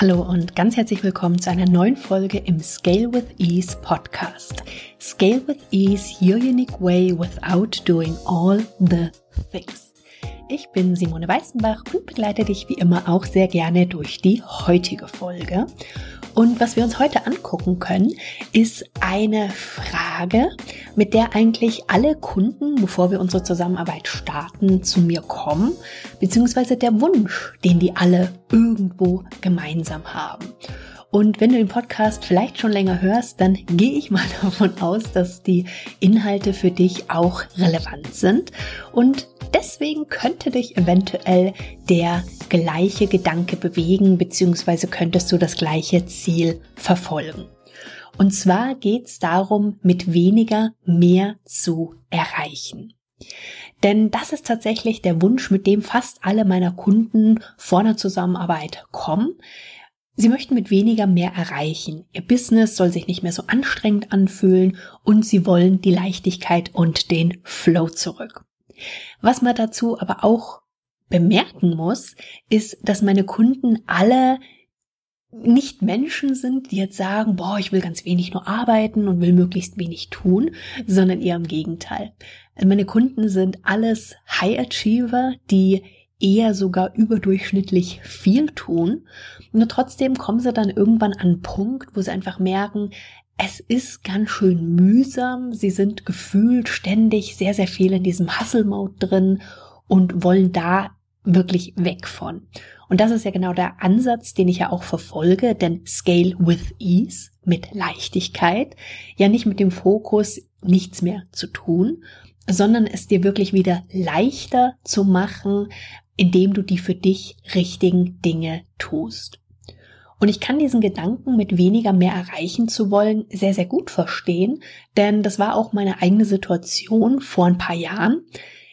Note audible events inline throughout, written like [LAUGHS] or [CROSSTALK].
Hallo und ganz herzlich willkommen zu einer neuen Folge im Scale with Ease Podcast. Scale with Ease, your unique way without doing all the things. Ich bin Simone Weißenbach und begleite dich wie immer auch sehr gerne durch die heutige Folge. Und was wir uns heute angucken können, ist eine Frage, mit der eigentlich alle Kunden, bevor wir unsere Zusammenarbeit starten, zu mir kommen, beziehungsweise der Wunsch, den die alle irgendwo gemeinsam haben. Und wenn du den Podcast vielleicht schon länger hörst, dann gehe ich mal [LAUGHS] davon aus, dass die Inhalte für dich auch relevant sind. Und deswegen könnte dich eventuell der gleiche Gedanke bewegen, beziehungsweise könntest du das gleiche Ziel verfolgen. Und zwar geht es darum, mit weniger mehr zu erreichen. Denn das ist tatsächlich der Wunsch, mit dem fast alle meiner Kunden vor einer Zusammenarbeit kommen. Sie möchten mit weniger mehr erreichen. Ihr Business soll sich nicht mehr so anstrengend anfühlen und sie wollen die Leichtigkeit und den Flow zurück. Was man dazu aber auch bemerken muss, ist, dass meine Kunden alle nicht Menschen sind, die jetzt sagen, boah, ich will ganz wenig nur arbeiten und will möglichst wenig tun, sondern eher im Gegenteil. Meine Kunden sind alles High Achiever, die eher sogar überdurchschnittlich viel tun. Nur trotzdem kommen sie dann irgendwann an einen Punkt, wo sie einfach merken, es ist ganz schön mühsam. Sie sind gefühlt ständig sehr, sehr viel in diesem Hustle-Mode drin und wollen da wirklich weg von. Und das ist ja genau der Ansatz, den ich ja auch verfolge, denn Scale with Ease, mit Leichtigkeit, ja nicht mit dem Fokus, nichts mehr zu tun, sondern es dir wirklich wieder leichter zu machen, indem du die für dich richtigen Dinge tust. Und ich kann diesen Gedanken, mit weniger mehr erreichen zu wollen, sehr, sehr gut verstehen, denn das war auch meine eigene Situation vor ein paar Jahren.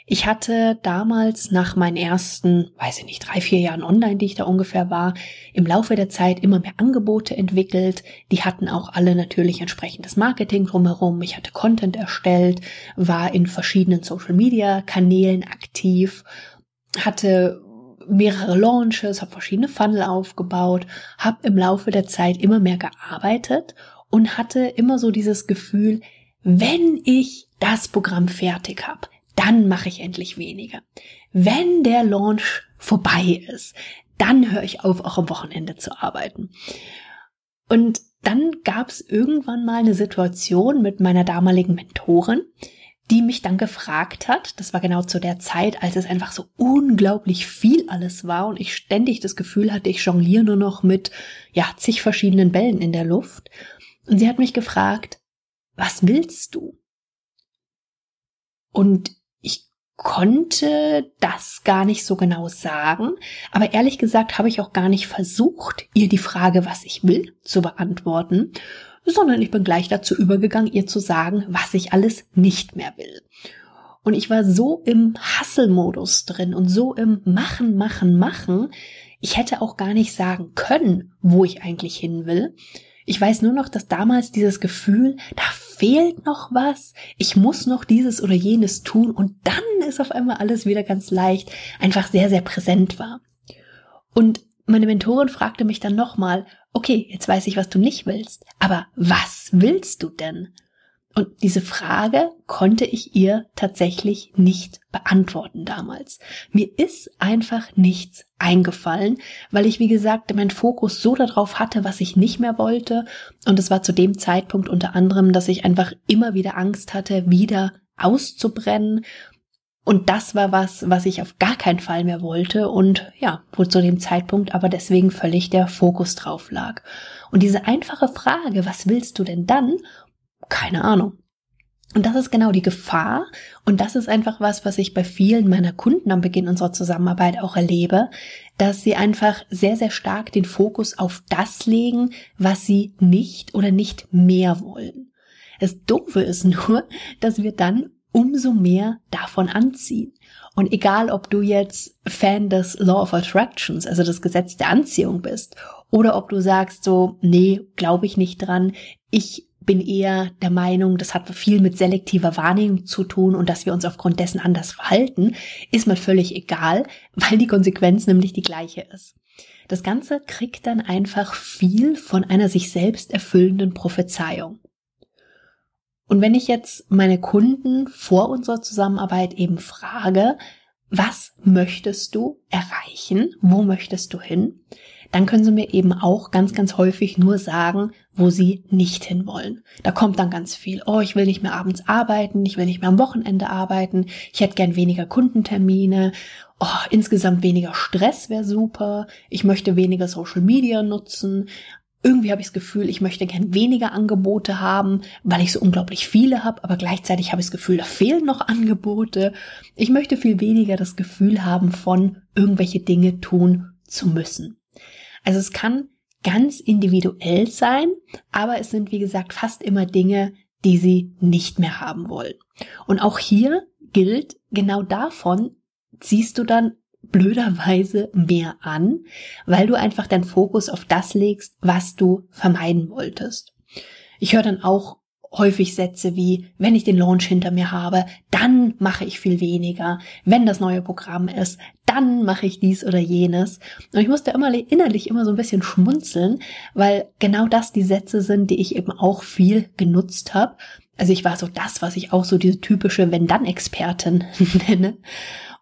Ich hatte damals nach meinen ersten, weiß ich nicht, drei, vier Jahren online, die ich da ungefähr war, im Laufe der Zeit immer mehr Angebote entwickelt. Die hatten auch alle natürlich entsprechendes Marketing drumherum. Ich hatte Content erstellt, war in verschiedenen Social Media Kanälen aktiv, hatte mehrere Launches, habe verschiedene Funnel aufgebaut, habe im Laufe der Zeit immer mehr gearbeitet und hatte immer so dieses Gefühl, wenn ich das Programm fertig habe, dann mache ich endlich weniger. Wenn der Launch vorbei ist, dann höre ich auf, auch am Wochenende zu arbeiten. Und dann gab es irgendwann mal eine Situation mit meiner damaligen Mentorin, die mich dann gefragt hat, das war genau zu der Zeit, als es einfach so unglaublich viel alles war und ich ständig das Gefühl hatte, ich jongliere nur noch mit, ja, zig verschiedenen Bällen in der Luft. Und sie hat mich gefragt, was willst du? Und konnte das gar nicht so genau sagen, aber ehrlich gesagt habe ich auch gar nicht versucht, ihr die Frage, was ich will, zu beantworten, sondern ich bin gleich dazu übergegangen, ihr zu sagen, was ich alles nicht mehr will. Und ich war so im Hasselmodus drin und so im Machen, Machen, Machen, ich hätte auch gar nicht sagen können, wo ich eigentlich hin will. Ich weiß nur noch, dass damals dieses Gefühl, da fehlt noch was, ich muss noch dieses oder jenes tun und dann ist auf einmal alles wieder ganz leicht, einfach sehr, sehr präsent war. Und meine Mentorin fragte mich dann nochmal, okay, jetzt weiß ich, was du nicht willst, aber was willst du denn? Und diese Frage konnte ich ihr tatsächlich nicht beantworten damals. Mir ist einfach nichts eingefallen, weil ich, wie gesagt, meinen Fokus so darauf hatte, was ich nicht mehr wollte. Und es war zu dem Zeitpunkt unter anderem, dass ich einfach immer wieder Angst hatte, wieder auszubrennen. Und das war was, was ich auf gar keinen Fall mehr wollte und ja, wo zu dem Zeitpunkt aber deswegen völlig der Fokus drauf lag. Und diese einfache Frage, was willst du denn dann? Keine Ahnung. Und das ist genau die Gefahr. Und das ist einfach was, was ich bei vielen meiner Kunden am Beginn unserer Zusammenarbeit auch erlebe, dass sie einfach sehr, sehr stark den Fokus auf das legen, was sie nicht oder nicht mehr wollen. Das Doofe ist nur, dass wir dann umso mehr davon anziehen. Und egal, ob du jetzt Fan des Law of Attractions, also das Gesetz der Anziehung bist, oder ob du sagst so, nee, glaube ich nicht dran, ich bin eher der Meinung, das hat viel mit selektiver Wahrnehmung zu tun und dass wir uns aufgrund dessen anders verhalten, ist mir völlig egal, [LAUGHS] weil die Konsequenz nämlich die gleiche ist. Das Ganze kriegt dann einfach viel von einer sich selbst erfüllenden Prophezeiung. Und wenn ich jetzt meine Kunden vor unserer Zusammenarbeit eben frage, was möchtest du erreichen? Wo möchtest du hin? Dann können sie mir eben auch ganz, ganz häufig nur sagen, wo sie nicht hinwollen. Da kommt dann ganz viel. Oh, ich will nicht mehr abends arbeiten, ich will nicht mehr am Wochenende arbeiten, ich hätte gern weniger Kundentermine, oh, insgesamt weniger Stress wäre super, ich möchte weniger Social Media nutzen, irgendwie habe ich das Gefühl, ich möchte gern weniger Angebote haben, weil ich so unglaublich viele habe, aber gleichzeitig habe ich das Gefühl, da fehlen noch Angebote. Ich möchte viel weniger das Gefühl haben, von irgendwelche Dinge tun zu müssen. Also es kann ganz individuell sein, aber es sind, wie gesagt, fast immer Dinge, die sie nicht mehr haben wollen. Und auch hier gilt, genau davon ziehst du dann blöderweise mehr an, weil du einfach deinen Fokus auf das legst, was du vermeiden wolltest. Ich höre dann auch häufig Sätze wie, wenn ich den Launch hinter mir habe, dann mache ich viel weniger. Wenn das neue Programm ist, dann mache ich dies oder jenes. Und ich musste immer innerlich immer so ein bisschen schmunzeln, weil genau das die Sätze sind, die ich eben auch viel genutzt habe. Also ich war so das, was ich auch so diese typische Wenn-Dann-Expertin [LAUGHS] nenne.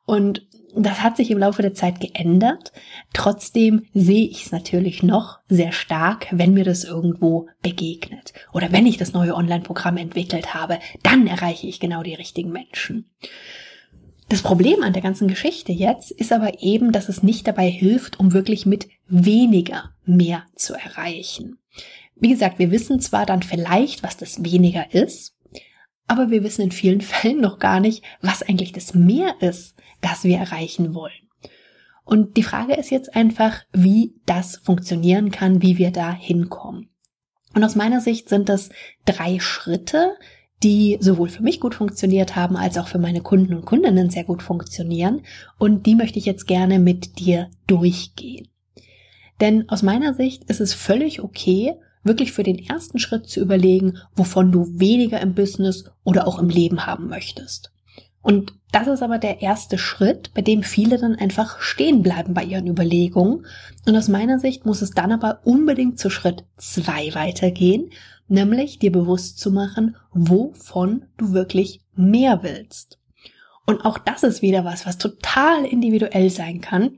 Und das hat sich im Laufe der Zeit geändert. Trotzdem sehe ich es natürlich noch sehr stark, wenn mir das irgendwo begegnet. Oder wenn ich das neue Online-Programm entwickelt habe, dann erreiche ich genau die richtigen Menschen. Das Problem an der ganzen Geschichte jetzt ist aber eben, dass es nicht dabei hilft, um wirklich mit weniger mehr zu erreichen. Wie gesagt, wir wissen zwar dann vielleicht, was das weniger ist, aber wir wissen in vielen [LAUGHS] Fällen noch gar nicht, was eigentlich das mehr ist, das wir erreichen wollen. Und die Frage ist jetzt einfach, wie das funktionieren kann, wie wir da hinkommen. Und aus meiner Sicht sind das drei Schritte, die sowohl für mich gut funktioniert haben, als auch für meine Kunden und Kundinnen sehr gut funktionieren. Und die möchte ich jetzt gerne mit dir durchgehen. Denn aus meiner Sicht ist es völlig okay, wirklich für den ersten Schritt zu überlegen, wovon du weniger im Business oder auch im Leben haben möchtest. Und das ist aber der erste Schritt, bei dem viele dann einfach stehen bleiben bei ihren Überlegungen. Und aus meiner Sicht muss es dann aber unbedingt zu Schritt zwei weitergehen, nämlich dir bewusst zu machen, wovon du wirklich mehr willst. Und auch das ist wieder was, was total individuell sein kann.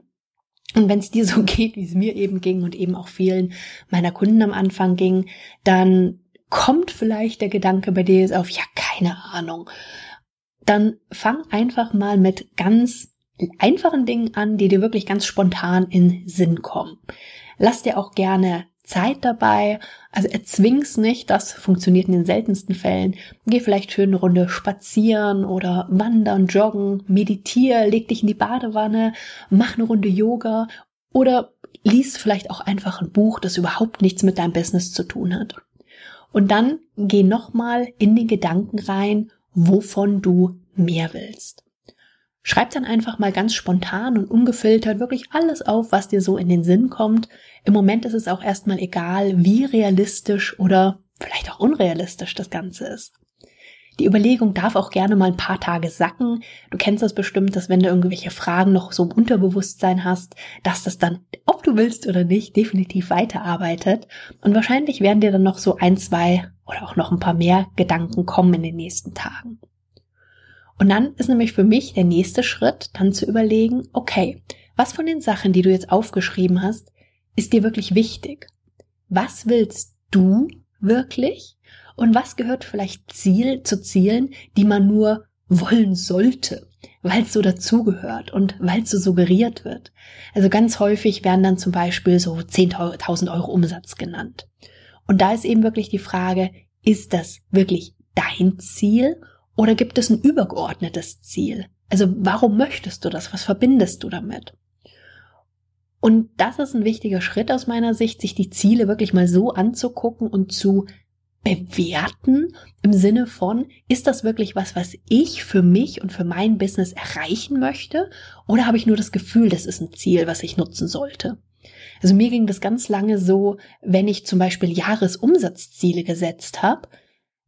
Und wenn es dir so [LAUGHS] geht, wie es mir eben ging und eben auch vielen meiner Kunden am Anfang ging, dann kommt vielleicht der Gedanke bei dir auf, ja, keine Ahnung dann fang einfach mal mit ganz einfachen Dingen an, die dir wirklich ganz spontan in Sinn kommen. Lass dir auch gerne Zeit dabei, also erzwing's nicht, das funktioniert in den seltensten Fällen. Geh vielleicht für eine Runde spazieren oder wandern, joggen, meditier, leg dich in die Badewanne, mach eine Runde Yoga oder lies vielleicht auch einfach ein Buch, das überhaupt nichts mit deinem Business zu tun hat. Und dann geh nochmal in den Gedanken rein, wovon du mehr willst. Schreib dann einfach mal ganz spontan und ungefiltert wirklich alles auf, was dir so in den Sinn kommt. Im Moment ist es auch erstmal egal, wie realistisch oder vielleicht auch unrealistisch das Ganze ist. Die Überlegung darf auch gerne mal ein paar Tage sacken. Du kennst das bestimmt, dass wenn du irgendwelche Fragen noch so im Unterbewusstsein hast, dass das dann, ob du willst oder nicht, definitiv weiterarbeitet. Und wahrscheinlich werden dir dann noch so ein, zwei oder auch noch ein paar mehr Gedanken kommen in den nächsten Tagen. Und dann ist nämlich für mich der nächste Schritt, dann zu überlegen, okay, was von den Sachen, die du jetzt aufgeschrieben hast, ist dir wirklich wichtig? Was willst du wirklich? Und was gehört vielleicht Ziel zu Zielen, die man nur wollen sollte, weil es so dazugehört und weil es so suggeriert wird. Also ganz häufig werden dann zum Beispiel so 10.000 Euro Umsatz genannt. Und da ist eben wirklich die Frage, ist das wirklich dein Ziel oder gibt es ein übergeordnetes Ziel? Also warum möchtest du das? Was verbindest du damit? Und das ist ein wichtiger Schritt aus meiner Sicht, sich die Ziele wirklich mal so anzugucken und zu bewerten im Sinne von, ist das wirklich was, was ich für mich und für mein Business erreichen möchte? Oder habe ich nur das Gefühl, das ist ein Ziel, was ich nutzen sollte? Also mir ging das ganz lange so, wenn ich zum Beispiel Jahresumsatzziele gesetzt habe,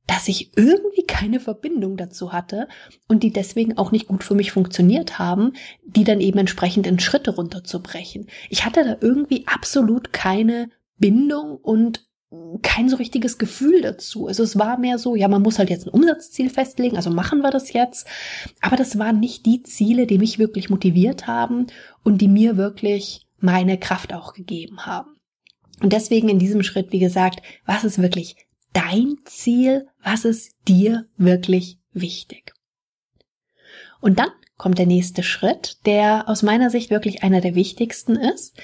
dass ich irgendwie keine Verbindung dazu hatte und die deswegen auch nicht gut für mich funktioniert haben, die dann eben entsprechend in Schritte runterzubrechen. Ich hatte da irgendwie absolut keine Bindung und kein so richtiges Gefühl dazu. Also es war mehr so, ja, man muss halt jetzt ein Umsatzziel festlegen, also machen wir das jetzt. Aber das waren nicht die Ziele, die mich wirklich motiviert haben und die mir wirklich meine Kraft auch gegeben haben. Und deswegen in diesem Schritt, wie gesagt, was ist wirklich dein Ziel? Was ist dir wirklich wichtig? Und dann kommt der nächste Schritt, der aus meiner Sicht wirklich einer der wichtigsten ist.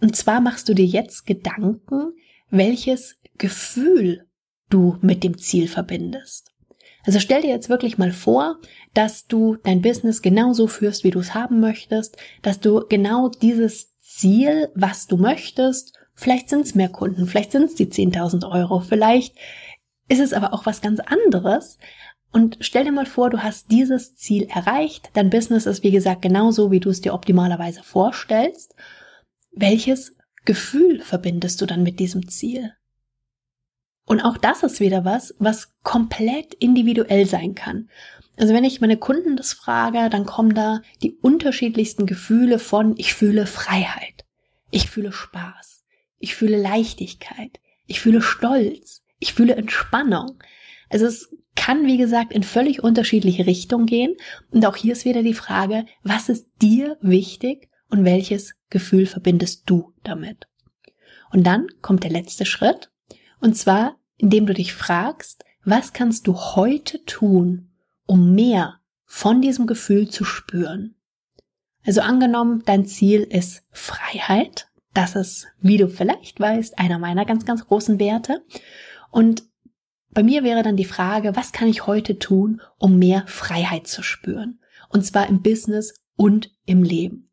Und zwar machst du dir jetzt Gedanken, welches Gefühl du mit dem Ziel verbindest. Also stell dir jetzt wirklich mal vor, dass du dein Business genauso führst, wie du es haben möchtest, dass du genau dieses Ziel, was du möchtest, vielleicht sind es mehr Kunden, vielleicht sind es die 10.000 Euro, vielleicht ist es aber auch was ganz anderes. Und stell dir mal vor, du hast dieses Ziel erreicht, dein Business ist wie gesagt genauso, wie du es dir optimalerweise vorstellst. Welches Gefühl verbindest du dann mit diesem Ziel? Und auch das ist wieder was, was komplett individuell sein kann. Also wenn ich meine Kunden das frage, dann kommen da die unterschiedlichsten Gefühle von ich fühle Freiheit, ich fühle Spaß, ich fühle Leichtigkeit, ich fühle Stolz, ich fühle Entspannung. Also es kann, wie gesagt, in völlig unterschiedliche Richtungen gehen. Und auch hier ist wieder die Frage, was ist dir wichtig und welches Gefühl verbindest du damit? Und dann kommt der letzte Schritt, und zwar, indem du dich fragst, was kannst du heute tun, um mehr von diesem Gefühl zu spüren? Also angenommen, dein Ziel ist Freiheit. Das ist, wie du vielleicht weißt, einer meiner ganz, ganz großen Werte. Und bei mir wäre dann die Frage, was kann ich heute tun, um mehr Freiheit zu spüren? Und zwar im Business und im Leben.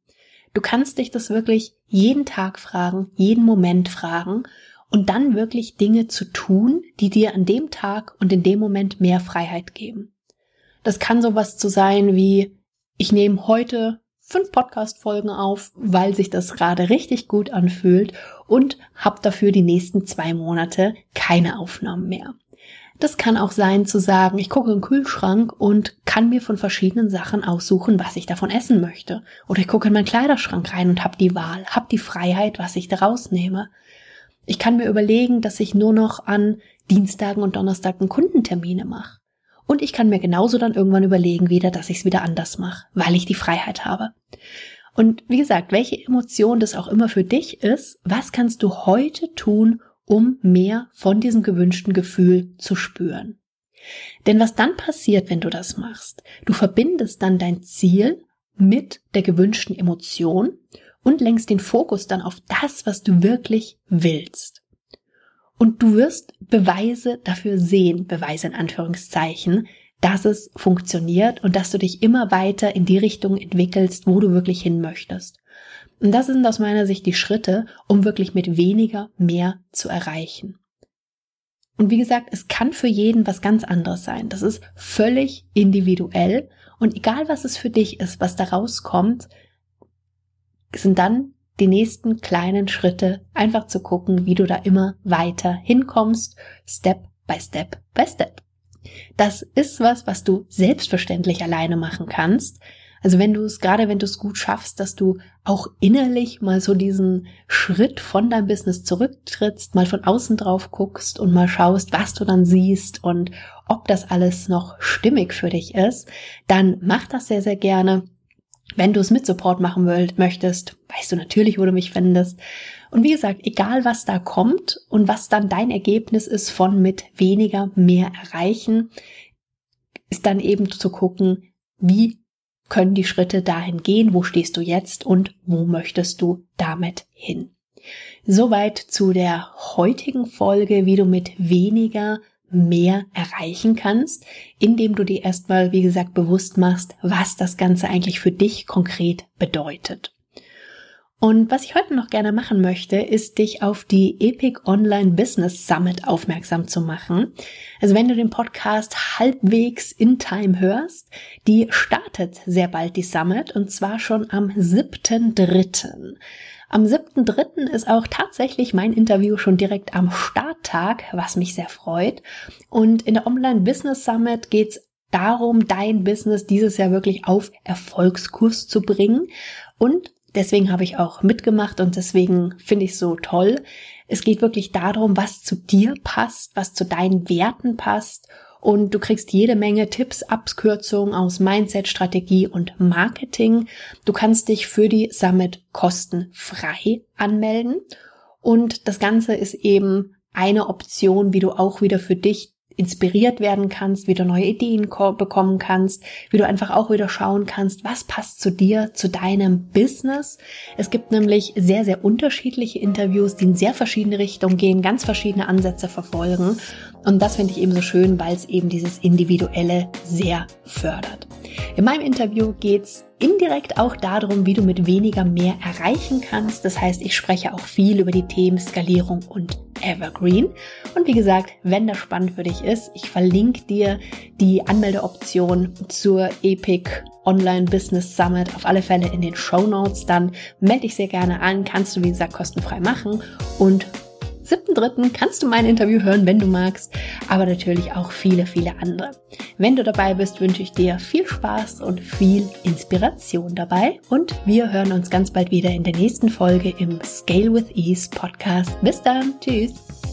Du kannst dich das wirklich jeden Tag fragen, jeden Moment fragen und dann wirklich Dinge zu tun, die dir an dem Tag und in dem Moment mehr Freiheit geben. Das kann sowas zu sein wie, ich nehme heute fünf Podcast-Folgen auf, weil sich das gerade richtig gut anfühlt und habe dafür die nächsten zwei Monate keine Aufnahmen mehr. Das kann auch sein zu sagen, ich gucke im Kühlschrank und kann mir von verschiedenen Sachen aussuchen, was ich davon essen möchte. Oder ich gucke in meinen Kleiderschrank rein und habe die Wahl, habe die Freiheit, was ich daraus nehme. Ich kann mir überlegen, dass ich nur noch an Dienstagen und Donnerstagen Kundentermine mache. Und ich kann mir genauso dann irgendwann überlegen wieder, dass ich es wieder anders mache, weil ich die Freiheit habe. Und wie gesagt, welche Emotion das auch immer für dich ist, was kannst du heute tun, um mehr von diesem gewünschten Gefühl zu spüren. Denn was dann passiert, wenn du das machst, du verbindest dann dein Ziel mit der gewünschten Emotion und lenkst den Fokus dann auf das, was du wirklich willst. Und du wirst Beweise dafür sehen, Beweise in Anführungszeichen, dass es funktioniert und dass du dich immer weiter in die Richtung entwickelst, wo du wirklich hin möchtest. Und das sind aus meiner Sicht die Schritte, um wirklich mit weniger mehr zu erreichen. Und wie gesagt, es kann für jeden was ganz anderes sein. Das ist völlig individuell. Und egal was es für dich ist, was da rauskommt, sind dann die nächsten kleinen Schritte, einfach zu gucken, wie du da immer weiter hinkommst, Step by Step by Step. Das ist was, was du selbstverständlich alleine machen kannst. Also wenn du es, gerade wenn du es gut schaffst, dass du auch innerlich mal so diesen Schritt von deinem Business zurücktrittst, mal von außen drauf guckst und mal schaust, was du dann siehst und ob das alles noch stimmig für dich ist, dann mach das sehr, sehr gerne. Wenn du es mit Support machen wollt, möchtest, weißt du natürlich, wo du mich findest. Und wie gesagt, egal was da kommt und was dann dein Ergebnis ist von mit weniger mehr erreichen, ist dann eben zu gucken, wie können die Schritte dahin gehen, wo stehst du jetzt und wo möchtest du damit hin. Soweit zu der heutigen Folge, wie du mit weniger mehr erreichen kannst, indem du dir erstmal, wie gesagt, bewusst machst, was das Ganze eigentlich für dich konkret bedeutet. Und was ich heute noch gerne machen möchte, ist dich auf die Epic Online Business Summit aufmerksam zu machen. Also wenn du den Podcast halbwegs in Time hörst, die startet sehr bald die Summit und zwar schon am 7.3. Am 7.3. ist auch tatsächlich mein Interview schon direkt am Starttag, was mich sehr freut. Und in der Online Business Summit geht's darum, dein Business dieses Jahr wirklich auf Erfolgskurs zu bringen. Und deswegen habe ich auch mitgemacht und deswegen finde ich so toll. Es geht wirklich darum, was zu dir passt, was zu deinen Werten passt und du kriegst jede Menge Tipps, Abkürzungen aus Mindset, Strategie und Marketing. Du kannst dich für die Summit kostenfrei anmelden und das Ganze ist eben eine Option, wie du auch wieder für dich inspiriert werden kannst, wie du neue Ideen bekommen kannst, wie du einfach auch wieder schauen kannst, was passt zu dir, zu deinem Business. Es gibt nämlich sehr, sehr unterschiedliche Interviews, die in sehr verschiedene Richtungen gehen, ganz verschiedene Ansätze verfolgen. Und das finde ich eben so schön, weil es eben dieses Individuelle sehr fördert. In meinem Interview geht's indirekt auch darum, wie du mit weniger mehr erreichen kannst. Das heißt, ich spreche auch viel über die Themen Skalierung und Evergreen. Und wie gesagt, wenn das spannend für dich ist, ich verlinke dir die Anmeldeoption zur Epic Online Business Summit auf alle Fälle in den Show Notes. Dann melde dich sehr gerne an, kannst du wie gesagt kostenfrei machen und 7.3. kannst du mein Interview hören, wenn du magst, aber natürlich auch viele, viele andere. Wenn du dabei bist, wünsche ich dir viel Spaß und viel Inspiration dabei und wir hören uns ganz bald wieder in der nächsten Folge im Scale with Ease Podcast. Bis dann, tschüss!